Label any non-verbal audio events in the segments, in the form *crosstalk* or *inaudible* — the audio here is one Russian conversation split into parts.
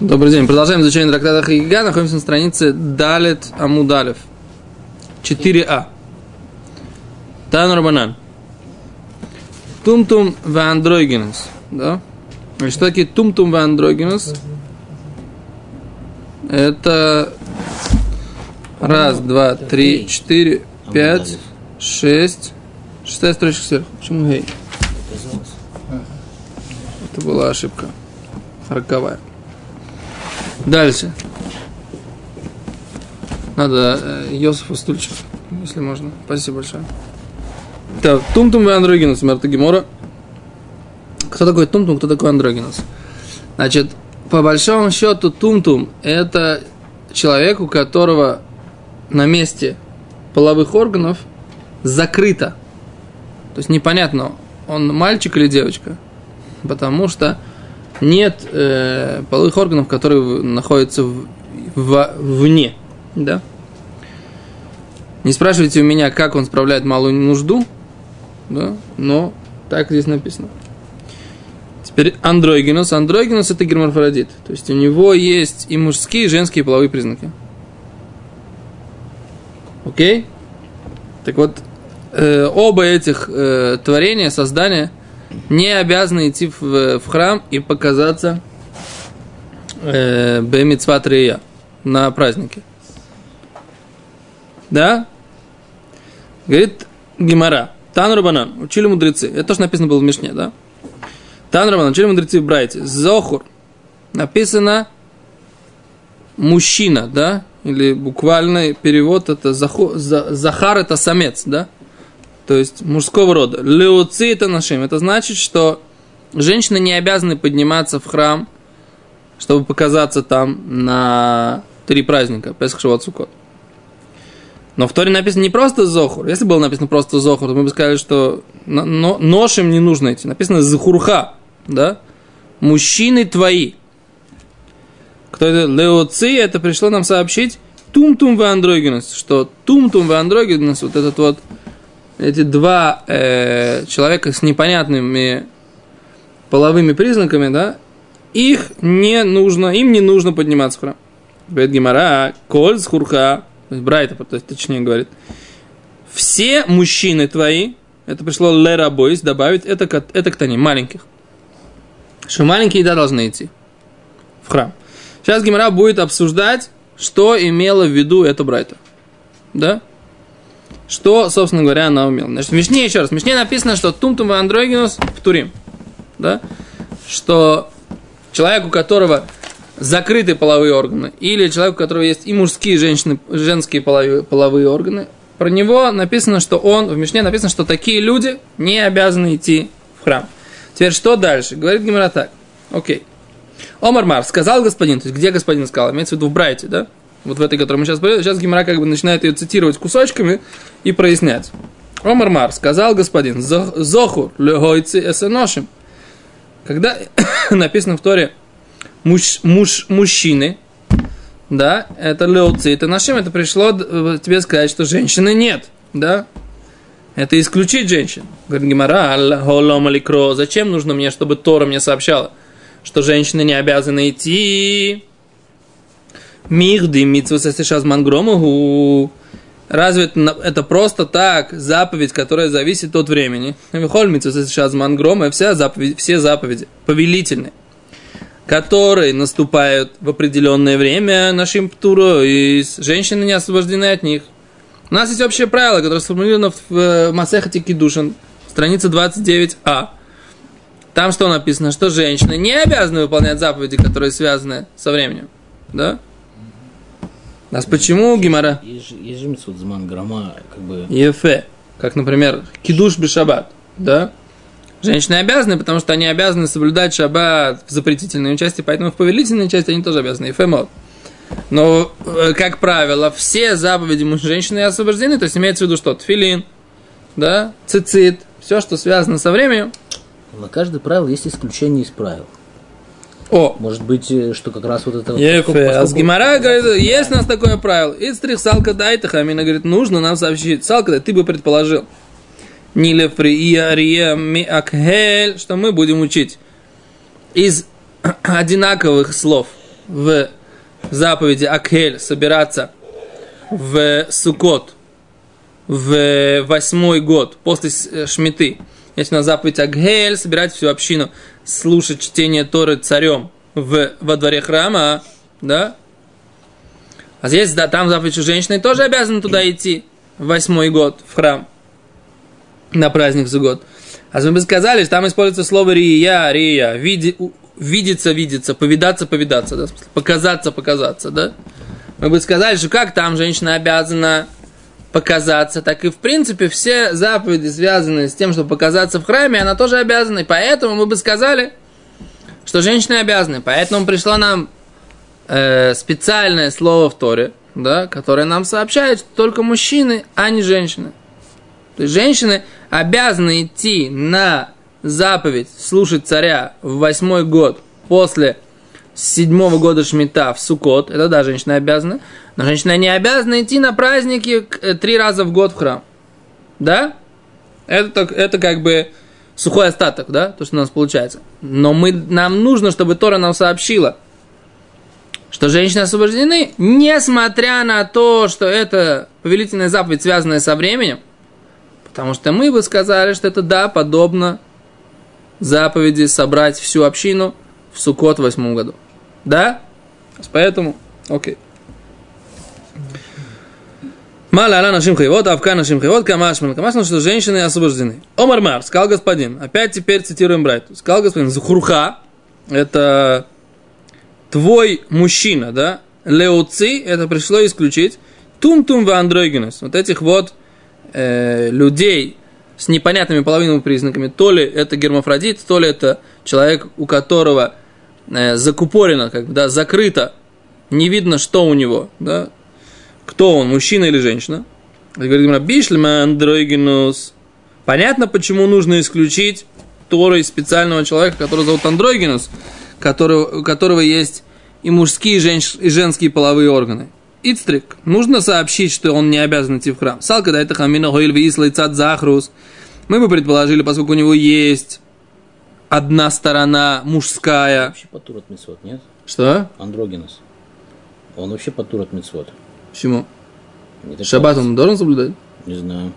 Добрый день. Продолжаем изучение трактата Хагига. Находимся на странице Далет Амудалев. 4а. Тан Рабанан. Тумтум вандрогенес. Да? Что такие тумтум вандрогенес? Это раз, два, три, четыре, пять, шесть. Шестая строчка сверху. Почему гей? Это была ошибка. Роковая. Дальше. Надо э, Йосифу стульчик, если можно. Спасибо большое. Так, Тумтум и Андрогинус, Мерта Гемора. Кто такой Тумтум, кто такой Андрогинус? Значит, по большому счету Тумтум – это человек, у которого на месте половых органов закрыто. То есть непонятно, он мальчик или девочка. Потому что нет э, половых органов, которые находятся в, в, вне. Да? Не спрашивайте у меня, как он справляет малую нужду, да? но так здесь написано. Теперь андрогинус. Андрогинус это гермафродит. То есть у него есть и мужские, и женские половые признаки. Окей? Так вот, э, оба этих э, творения, создания – не обязаны идти в, в храм и показаться э, на празднике. Да? Говорит Гимара. Тан Рабанан. Учили мудрецы. Это тоже написано было в Мишне, да? Тан Рабанан. Учили мудрецы в Брайте. Зохур. Написано мужчина, да? Или буквальный перевод это заху, за, Захар это самец, да? То есть мужского рода. Леоци это нашим. Это значит, что женщины не обязаны подниматься в храм, чтобы показаться там на три праздника, Песах, Шавот, Сукот. Но в Торе написано не просто Зохур. Если было написано просто Зохур, то мы бы сказали, что но, ношем не нужно идти. Написано Захурха, да? Мужчины твои. Кто это? Леоци, это пришло нам сообщить Тум-тум в андрогинус, что Тум-тум в андрогинус, вот этот вот эти два э, человека с непонятными половыми признаками, да, их не нужно, им не нужно подниматься в храм. Говорит Гимара, коль с хурха, Брайта, то есть точнее говорит, все мужчины твои, это пришло лера бойс, добавить, это, это кто они, маленьких. Что маленькие, да, должны идти в храм. Сейчас Гимара будет обсуждать, что имела в виду эта Брайта. Да? Что, собственно говоря, она умела. Значит, в Мишне, еще раз, в Мишне написано, что тумтум андрогинус в Турим. Да? Что человек, у которого закрыты половые органы, или человек, у которого есть и мужские, и женщины, женские половые, половые органы, про него написано, что он, в Мишне написано, что такие люди не обязаны идти в храм. Теперь что дальше? Говорит Гимара так. Окей. Омар Мар, сказал господин, то есть где господин сказал? Имеется в виду в Брайте, да? Вот в этой, которой мы сейчас говорим, сейчас Гимара как бы начинает ее цитировать кусочками и прояснять. Омар Мар, сказал господин, Зохур легойцы эсеношим. Когда *coughs* написано в Торе муж, муж, мужчины, да, это леоци, это нашим, это пришло тебе сказать, что женщины нет, да, это исключить женщин. Говорит Гимара, зачем нужно мне, чтобы Тора мне сообщала, что женщины не обязаны идти Михди митцвасасишазман громогу. Разве это, просто так заповедь, которая зависит от времени? Михоль митцвасасишазман грома, вся заповедь, все заповеди повелительные, которые наступают в определенное время нашим птуру, и женщины не освобождены от них. У нас есть общее правило, которое сформулировано в Масехате Кидушин, страница 29а. Там что написано? Что женщины не обязаны выполнять заповеди, которые связаны со временем. Да? Нас почему Гимара? Ежемицут зман грома, как бы... Ефе. Как, например, кидуш бешабат, да? Женщины обязаны, потому что они обязаны соблюдать шаббат в запретительной части, поэтому в повелительной части они тоже обязаны. Ефе Но, э, как правило, все заповеди муж женщины освобождены, то есть имеется в виду что? Тфилин, да, цицит, все, что связано со временем. На каждое правило есть исключение из правил. О. Может быть, э, что как раз вот это... Ефе. А с Гимара говорит, есть у нас такое правило. Истрих салка дайта хамина говорит, нужно нам сообщить. Салка ты бы предположил. Нилефри и ария ми акхель, что мы будем учить из *clears throat* одинаковых слов. в заповеди Акхель собираться в Сукот в восьмой год после э, Шмиты. Есть у нас заповедь Агхель, собирать всю общину, слушать чтение Торы царем в, во дворе храма, да? А здесь, да, там заповедь, что женщины тоже обязаны туда идти в восьмой год, в храм, на праздник за год. А мы бы сказали, что там используется слово рия, рия, види, видеться, видеться, повидаться, повидаться, да, показаться, показаться, да. Мы бы сказали, что как там женщина обязана показаться, так и в принципе все заповеди, связанные с тем, чтобы показаться в храме, она тоже обязана. И поэтому мы бы сказали, что женщины обязаны. Поэтому пришло нам э, специальное слово в Торе, да, которое нам сообщает, что только мужчины, а не женщины. То есть женщины обязаны идти на заповедь слушать царя в восьмой год после седьмого года Шмита в Сукот, это да, женщина обязана, но женщина не обязана идти на праздники э, три раза в год в храм. Да? Это, это как бы сухой остаток, да, то, что у нас получается. Но мы, нам нужно, чтобы Тора нам сообщила, что женщины освобождены, несмотря на то, что это повелительная заповедь, связанная со временем, потому что мы бы сказали, что это, да, подобно заповеди собрать всю общину в Сукот в восьмом году. Да? Поэтому, окей. Мала ала нашим хайвот, авка нашим хайвот, камашман. Камашман, что женщины освобождены. Омар Мар, сказал господин. Опять теперь цитируем Брайту. Сказал господин, Захурха, это твой мужчина, да? Леоци, это пришло исключить. Тум-тум в андрогенес. Вот этих вот э, людей с непонятными половинными признаками. То ли это гермафродит, то ли это человек, у которого э, закупорено, как бы, да, закрыто, не видно, что у него, да, кто он, мужчина или женщина. Говорит, бишлема андрогинус. Понятно, почему нужно исключить Торой специального человека, который зовут Андрогинус, который, у которого есть и мужские, и, женщ, и женские половые органы. Ицтрик. Нужно сообщить, что он не обязан идти в храм. Салка да это хамина хоиль висла цад захрус. Мы бы предположили, поскольку у него есть одна сторона мужская. Вообще потур от мецвод, нет? Что? Андрогинус. Он вообще потур от мецвод. Почему? Шаббат он должен соблюдать? Не знаю.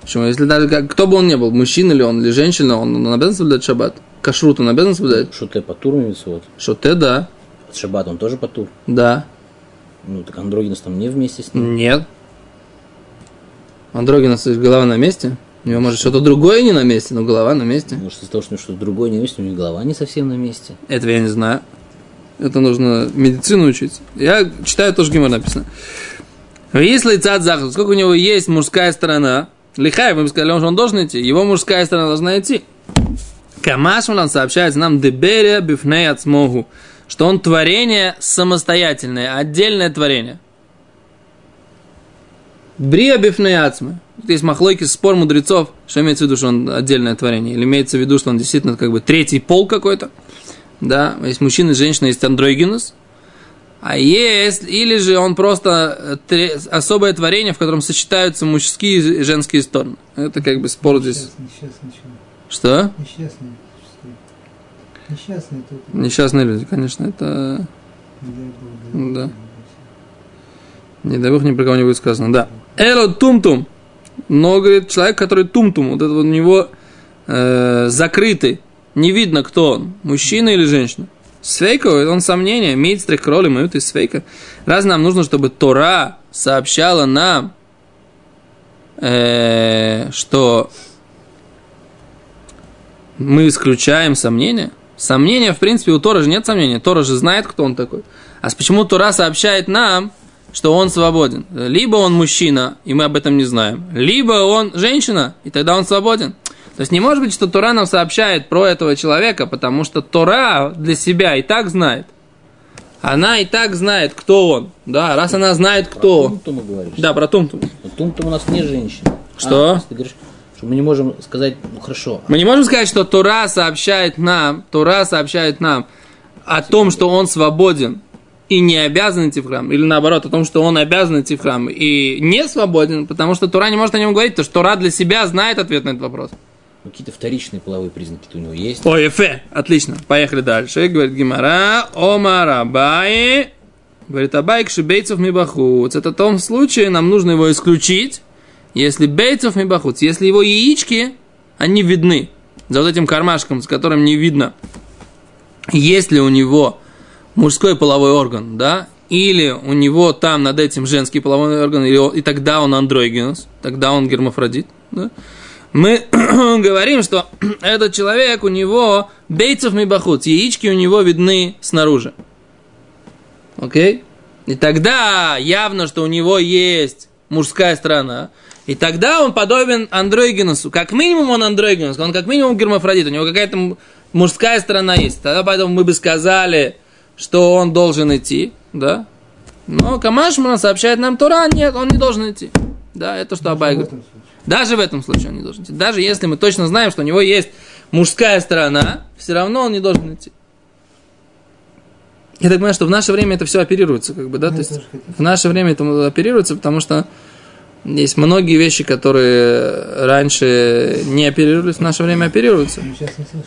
Почему? Если даже как, кто бы он ни был, мужчина ли он или женщина, он, он обязан соблюдать шаббат? Кашрут он обязан соблюдать? Шуте потур мецвод. Что ты, да. Шаббат он тоже потур. Да. Ну, так Андрогинус там не вместе с ним. Нет. Андрогина, голова на месте. У него, может, что-то другое не на месте, но голова на месте. Может, из-за того, что что-то другое не на месте, у него голова не совсем на месте. Этого я не знаю. Это нужно медицину учить. Я читаю, тоже гимор написано. Если цад захар, сколько у него есть мужская сторона, лихай, мы сказали, что он должен идти, его мужская сторона должна идти. Камашмалан сообщает нам деберия бифней ацмогу, что он творение самостоятельное, отдельное творение. Брия бифней ацмы. Есть махлойки, спор мудрецов, что имеется в виду, что он отдельное творение, или имеется в виду, что он действительно как бы третий пол какой-то. Да, есть мужчина и женщина, есть андрогинус. А есть, или же он просто э, особое творение, в котором сочетаются мужские и женские стороны. Это как бы спор здесь. Несчастный человек. Что? Несчастный. Несчастный тут. Несчастные люди, конечно, это... Не дай Бог, Да. Не дай бог, ни про кого не будет сказано. Да. Эло тум-тум. Но, говорит, человек, который тум-тум, вот это вот у него э, закрытый, не видно, кто он, мужчина или женщина. Свейка, он сомнение, мейдстрих кроли, мают из свейка. Раз нам нужно, чтобы Тора сообщала нам, э, что мы исключаем сомнения. Сомнения, в принципе, у Тора же нет сомнения. Тора же знает, кто он такой. А почему Тора сообщает нам, что он свободен? Либо он мужчина, и мы об этом не знаем, либо он женщина, и тогда он свободен. То есть не может быть, что Тора нам сообщает про этого человека, потому что Тора для себя и так знает. Она и так знает, кто он. Да, раз она знает, кто он. Тумтум говоришь. Да, про Тумтум. Тумтум у нас не женщина. Что? А, то есть ты говоришь, что мы не можем сказать, ну хорошо. Мы не можем сказать, что Тора сообщает нам, Тора сообщает нам о том, что он свободен и не обязан идти в храм, или наоборот, о том, что он обязан идти в храм и не свободен, потому что Тора не может о нем говорить, потому что Тора для себя знает ответ на этот вопрос. Какие-то вторичные половые признаки у него есть. О, эфе, отлично. Поехали дальше. Говорит Гимара, Омар Абай. Говорит, Абай кшибейцев мибахуц. Это в том случае нам нужно его исключить, если бейцев мибахуц, если его яички, они видны. За вот этим кармашком, с которым не видно, есть ли у него мужской половой орган, да, или у него там над этим женский половой орган, и тогда он андрогенус, тогда он гермафродит, да, мы *clears throat* говорим, что *clears throat* этот человек, у него бейцев мибахут, яички у него видны снаружи. Окей? И тогда явно, что у него есть мужская сторона. И тогда он подобен андрогенусу. Как минимум он андрогенус, он как минимум гермафродит. У него какая-то мужская сторона есть. Тогда поэтому мы бы сказали, что он должен идти, да? Но Камашман сообщает нам Тура, нет, он не должен идти. Да, это что Абай говорит. Даже в этом случае он не должен идти. Даже если мы точно знаем, что у него есть мужская сторона, все равно он не должен идти. Я так понимаю, что в наше время это все оперируется, как бы, да, Ну, то есть в наше время это оперируется, потому что есть многие вещи, которые раньше не оперировались, в наше время оперируются. Ну.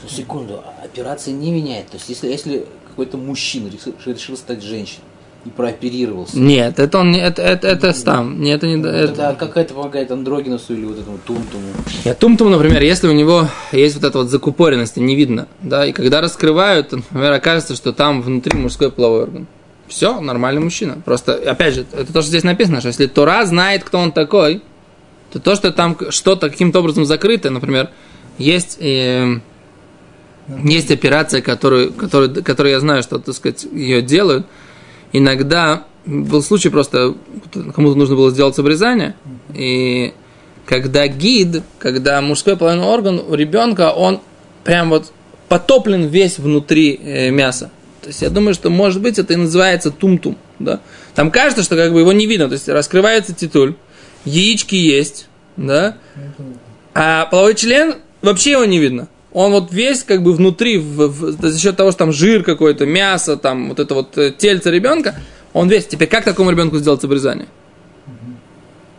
Секунду, а операция не меняет. То есть, если, если какой-то мужчина решил, решил стать женщиной и прооперировался, Нет, это он не, это, это, это там, не, это не, это, тогда как это помогает андрогинусу или вот этому тумтуму? Нет, Тумтум, например, если у него есть вот эта вот закупоренность, не видно, да, и когда раскрывают, например, окажется, что там внутри мужской половой орган. Все, нормальный мужчина. Просто, опять же, это то, что здесь написано, что если Тора знает, кто он такой, то то, что там что-то каким-то образом закрыто, например, есть, э, есть операция, которую, которую, которую я знаю, что, так сказать, ее делают. Иногда был случай просто, кому-то нужно было сделать обрезание, и когда гид, когда мужской половой орган у ребенка, он прям вот потоплен весь внутри э, мяса. То есть я думаю, что может быть это и называется тум-тум. Да? Там кажется, что как бы его не видно. То есть раскрывается титуль, яички есть, да? а половой член вообще его не видно. Он вот весь как бы внутри, в- в- за счет того, что там жир какой-то, мясо, там вот это вот э, тельце ребенка, он весь. Теперь как такому ребенку сделать обрезание?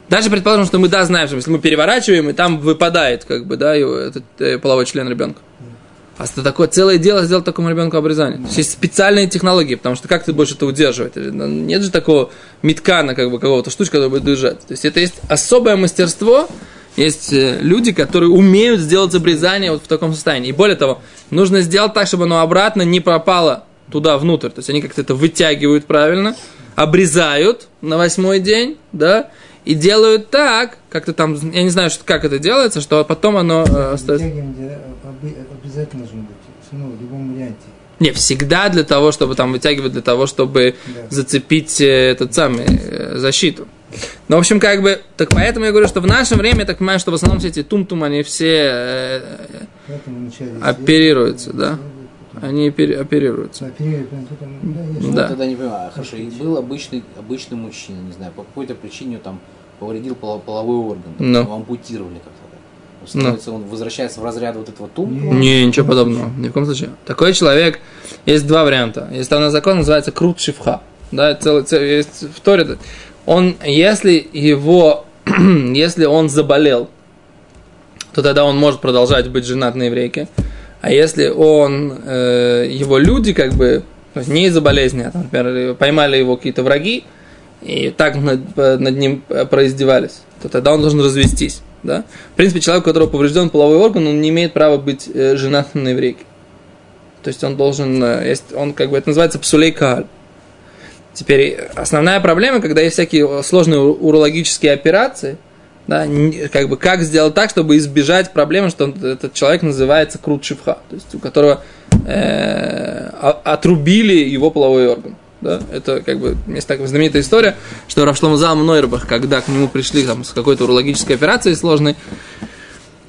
Даже предположим, что мы да знаем, что если мы переворачиваем, и там выпадает, как бы, да, его, этот э, половой член ребенка. А это такое целое дело сделать такому ребенку обрезание. То есть есть специальные технологии, потому что как ты будешь это удерживать? Ну, Нет же такого меткана, как бы, какого-то штучка, который будет держать. То есть это есть особое мастерство, есть э, люди, которые умеют сделать обрезание вот в таком состоянии. И более того, нужно сделать так, чтобы оно обратно не пропало туда внутрь. То есть они как-то это вытягивают правильно, обрезают на восьмой день, да, и делают так, как-то там, я не знаю, что, как это делается, что потом оно э, остается. Обязательно должно быть. Ну, в любом варианте. Не, всегда для того, чтобы там вытягивать, для того, чтобы Да. зацепить э, этот самый э, защиту. Ну, в общем, как бы, так поэтому я говорю, что в наше время, я так понимаю, что в основном все эти тум-тум, они все, э, сделать, да? сделать, они оперируются. Там, да. Ну, Да. тогда не понимаю. Хорошо, и был обычный, обычный мужчина, не знаю, по какой-то причине там повредил поло- половой орган, Ну. его ампутировали как-то. Становится, он возвращается в разряд вот этого тумба. Не, ничего подобного, ни в коем случае. Такой человек, есть два варианта. Есть там закон, называется крут шифха. Да, целый, целый- есть в Торе. Он, если его, *clears throat* если он заболел, то тогда он может продолжать быть женат на еврейке. А если он, э, его люди как бы, то есть не из-за болезни, а, например, поймали его какие-то враги, и так над, над ним произдевались, то тогда он должен развестись. Да? В принципе, человек, у которого поврежден половой орган, он не имеет права быть э, женатым на еврейке. То есть он должен, э, он как бы, это называется псулей. Теперь основная проблема, когда есть всякие сложные урологические операции, да, как бы как сделать так, чтобы избежать проблемы, что он- этот человек называется крут шифха, то есть у которого э, отрубили его половой орган. Да? Это как бы есть такая знаменитая история, что Равшлом Залм Нойрбах, когда к нему пришли там, с какой-то урологической операцией сложной,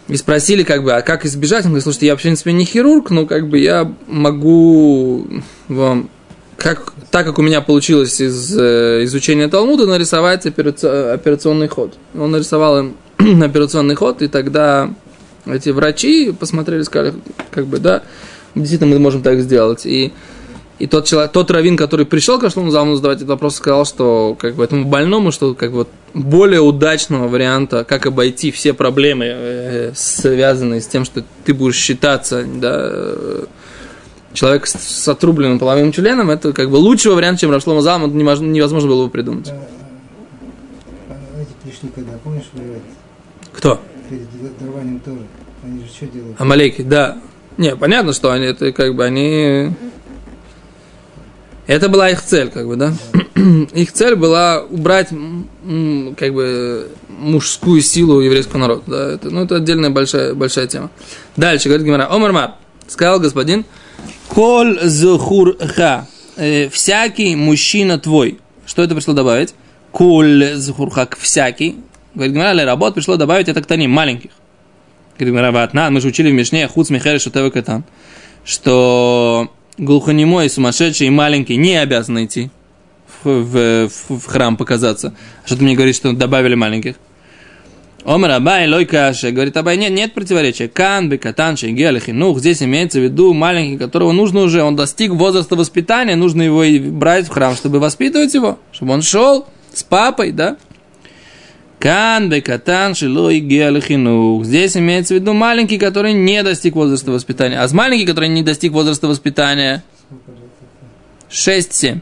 и спросили, как бы, а как избежать? Он говорит, слушайте, я, в принципе, не хирург, но как бы я могу вам, как, так как у меня получилось из э, изучения Талмуда, нарисовать операци- операционный ход. Он нарисовал им *clears throat* операционный ход, и тогда эти врачи посмотрели, сказали, как бы, да, действительно, мы можем так сделать. И И тот, человек, тот раввин, который пришел к Шлому Залману задавать этот вопрос, сказал, что как бы этому больному, что как бы более удачного варианта, как обойти все проблемы, э, связанные с тем, что ты будешь считаться да, человек с, с отрубленным половым членом, это как бы лучший вариант, чем Рашлома Залман, невозможно было бы придумать. А, а Эти пришли когда, помнишь, воевать? Кто? Перед дарованием тоже. Они же что делают? Амалеки, да. Не, понятно, что они, это как бы они... Это была их цель, как бы, да? их цель была убрать, как бы, мужскую силу еврейского народа, да? Это, ну, это отдельная большая, большая тема. Дальше, говорит Гимара, Омар сказал господин, Коль зухурха, э, всякий мужчина твой. Что это пришло добавить? Коль зухурха, всякий. Говорит, Гимара, работ пришло добавить это к таним, маленьких. Говорит, Гимара, мы же учили в Мишне, худ смехер шутева катан, что глухонемой, сумасшедший и маленький не обязан идти в, в, в, храм показаться. Что ты мне говоришь, что добавили маленьких? Омар Абай, Лой Каша, говорит Абай, нет, нет противоречия. Кан, Бекатан, Шейгел, Хинух, здесь имеется в виду маленький, которого нужно уже, он достиг возраста воспитания, нужно его брать в храм, чтобы воспитывать его, чтобы он шел с папой, да? Кан, Бекатан, Шилой, Гел, Хинух. Здесь имеется в виду маленький, который не достиг возраста воспитания. А с маленький, который не достиг возраста воспитания, 6-7.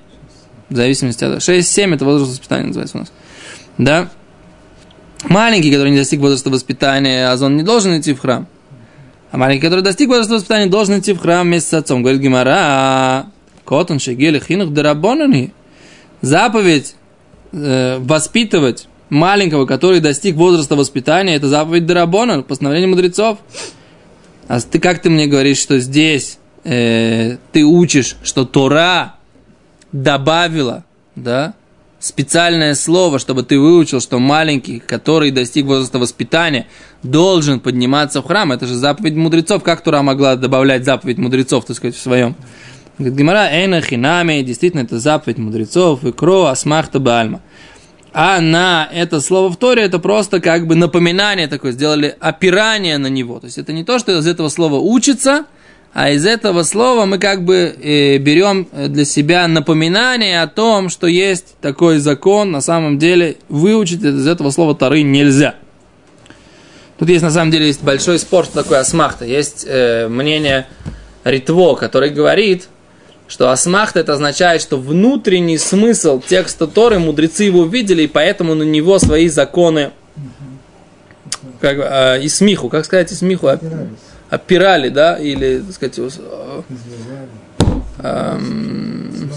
В зависимости от... 6-7 это возраст воспитания называется у нас. Да? Маленький, который не достиг возраста воспитания, а он не должен идти в храм. А маленький, который достиг возраста воспитания, должен идти в храм вместе с отцом. Говорит Гимара, Котон, Шегели, Хинух, Дарабонани. Заповедь э, воспитывать маленького, который достиг возраста воспитания, это заповедь Дарабона, постановление мудрецов. А ты как ты мне говоришь, что здесь э, ты учишь, что Тора добавила, да, специальное слово, чтобы ты выучил, что маленький, который достиг возраста воспитания, должен подниматься в храм. Это же заповедь мудрецов. Как Тура могла добавлять заповедь мудрецов, так сказать, в своем? Говорит, Гимара, эйна хинами, действительно, это заповедь мудрецов, и кро, асмахта бальма. А на это слово в Торе, это просто как бы напоминание такое, сделали опирание на него. То есть это не то, что из этого слова учится, а из этого слова мы как бы э, берем для себя напоминание о том, что есть такой закон, на самом деле выучить из этого слова Тары нельзя. Тут есть на самом деле есть большой спор, что такое асмахта. Есть э, мнение Ритво, который говорит, что асмахта это означает, что внутренний смысл текста Торы мудрецы его видели, и поэтому на него свои законы как, э, и смиху, как сказать, и смиху, Опирались. Опирали, да, или, так сказать, ус- эм,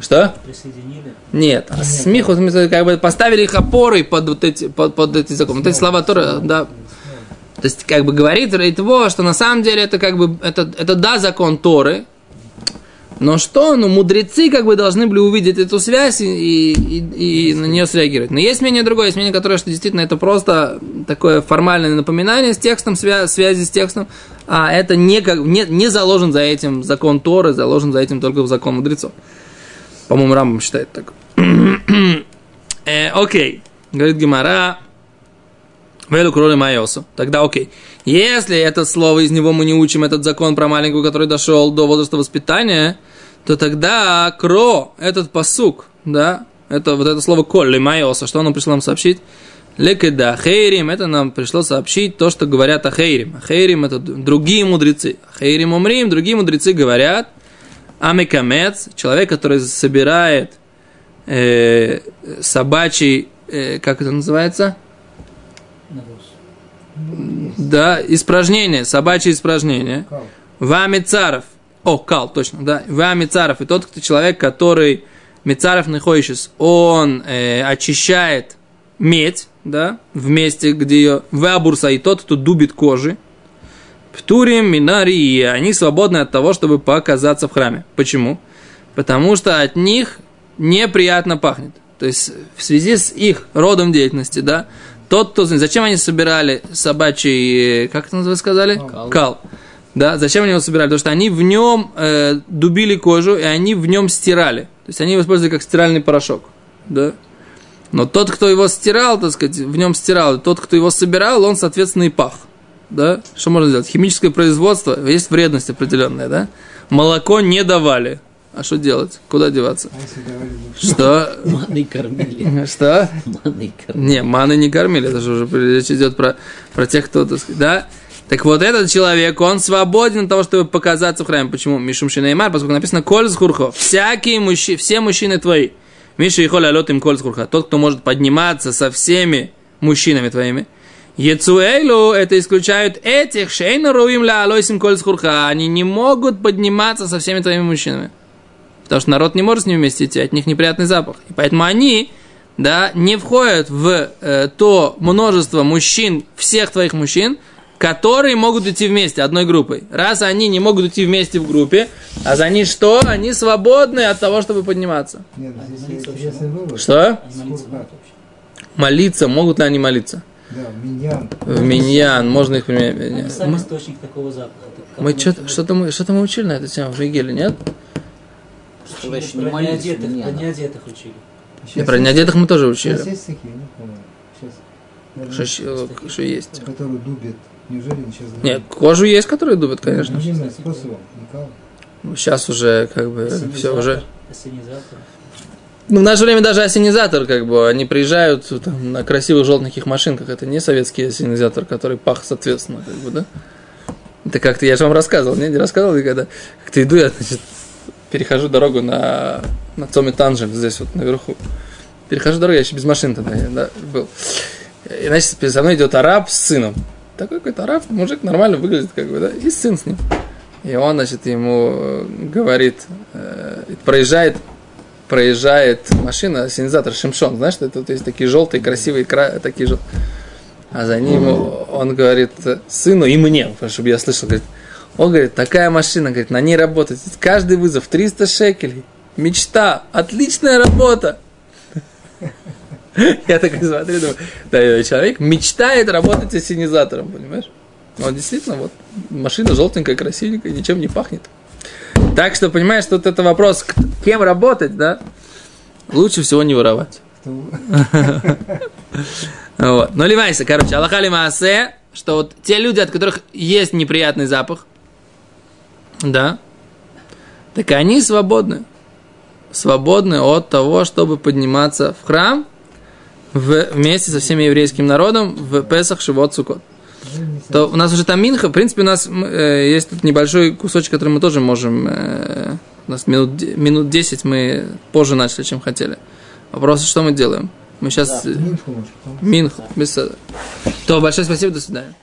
что? Присоединили. Нет, а смеху, как бы поставили их опорой под вот эти, под, под эти законы. Вот эти слова Торы, да. То есть, как бы говорит Рейтво, что на самом деле это как бы, это, это да, закон Торы, но что? Ну, мудрецы как бы должны были увидеть эту связь и, и, и на нее среагировать. Но есть мнение другое, есть мнение, которое, что действительно это просто такое формальное напоминание с текстом, свя- связи с текстом, а это не, как, не, не заложен за этим закон Торы, заложен за этим только в закон мудрецов. По-моему, Рамбам считает так. *clears throat* Э, Окей, говорит Гимара, Велю кроли майосу. Тогда окей. Если это слово, из него мы не учим этот закон про маленького, который дошел до возраста воспитания, то тогда кро, этот посук, да, это вот это слово колли майоса, что оно пришло нам сообщить? Лекеда хейрим, это нам пришло сообщить то, что говорят о хейрим. Хейрим это другие мудрецы. Хейрим умрим, другие мудрецы говорят, амекамец, человек, который собирает э, собачий, э, как это называется? Да, испражнение, собачье испражнение. Вами царов. О, кал, точно, да. Вами царов. И тот кто человек, который Мецаров находишься, он э, очищает медь, да, в месте, где ее вабурса, и тот, кто дубит кожи. Птурим, минарии, они свободны от того, чтобы показаться в храме. Почему? Потому что от них неприятно пахнет. То есть в связи с их родом деятельности, да, тот, кто... Зачем они собирали собачий... э, Как это вы сказали? Кал. Кал. Да, зачем они его собирали? Потому что они в нем э, дубили кожу, и они в нем стирали. То есть они его использовали как стиральный порошок. Да? Но тот, кто его стирал, так сказать, в нем стирал, тот, кто его собирал, он, соответственно, и пах. Да? Что можно сделать? Химическое производство, есть вредность определенная, да? Молоко не давали. А что делать? Куда деваться? Что? Маной кормили. Что? Маной кормили. Не, маны не кормили, это же уже речь идет про, про тех, кто, так сказать, да? Так вот, этот человек, он свободен от того, чтобы показаться в храме. Почему? Мишум Шинеймар, поскольку написано «Коль схурхо». Всякие мужчины, все мужчины твои. Миша и холь алет им коль схурха. Тот, кто может подниматься со всеми мужчинами твоими. Ецуэйлу, это исключают этих, шейна руим ла алойсим коль схурха. Они не могут подниматься со всеми твоими мужчинами. Потому что народ не может с ними вместе идти, от них неприятный запах. И поэтому они, да, не входят в э, то множество мужчин, всех твоих мужчин, которые могут идти вместе, одной группой. Раз они не могут идти вместе в группе, а за них что? Они свободны от того, чтобы подниматься. нет, здесь молиться интересный вывод. Что? Они молиться. Молиться, могут ли они молиться? Да, миньян. В миньян, можно их применять. Сами Мы, источник такого запаха. Это как мы что-то, мы, что-то мы учили на эту тему в Игеле, нет? Что еще не Про молились, неодетых, меня про неодетых учили. И про неодетых мы тоже Сейчас учили. есть такие, не помню. Сейчас. наверное, Что, что есть. Которые дубят. Неужели они сейчас Нет, кожу есть, которые дубят, конечно. Единым способом, никого. Сейчас уже, как бы, все уже. Ассенизатор. Ну, в наше время даже осенизатор, как бы, они приезжают там, на красивых желтеньких машинках. Это не советский осенизатор, который пах соответственно, как бы, да? Это как-то, я же вам рассказывал, не, не рассказывал никогда. Как-то иду я, значит, перехожу дорогу на, на Цоме Танжель, здесь вот наверху. Перехожу дорогу, я еще без машин тогда я, да, был. И, значит, передо мной идет араб с сыном. Такой какой-то араб, мужик нормально выглядит, как бы, да, и сын с ним. И он, значит, ему э, говорит, э, проезжает проезжает машина, синизатор Шимшон, знаешь, что это вот есть такие желтые, красивые, кра... такие же. А за ним он говорит сыну и мне, чтобы я слышал, говорит, он говорит, такая машина, говорит, на ней работать, каждый вызов 300 шекелей, мечта, отличная работа. Я такой смотрю, думаю, да, человек мечтает работать ассенизатором, понимаешь? Он действительно, вот, машина желтенькая, красивенькая, ничем не пахнет. Так что, понимаешь, тут это вопрос, кем работать, да? Лучше всего не воровать. Вот. Но ливайся, короче, Аллаха Маасе, что вот те люди, от которых есть неприятный запах, да, так они свободны. Свободны от того, чтобы подниматься в храм в- вместе со всеми еврейским народом в Песах Шивот Сукот. То у нас уже там Минха, в принципе, у нас э, есть тут небольшой кусочек, который мы тоже можем, э, у нас минут, минут 10 мы позже начали, чем хотели. Вопрос, что мы делаем? Мы сейчас... Минху, может, потом. Минху, без. То, большое спасибо, до свидания.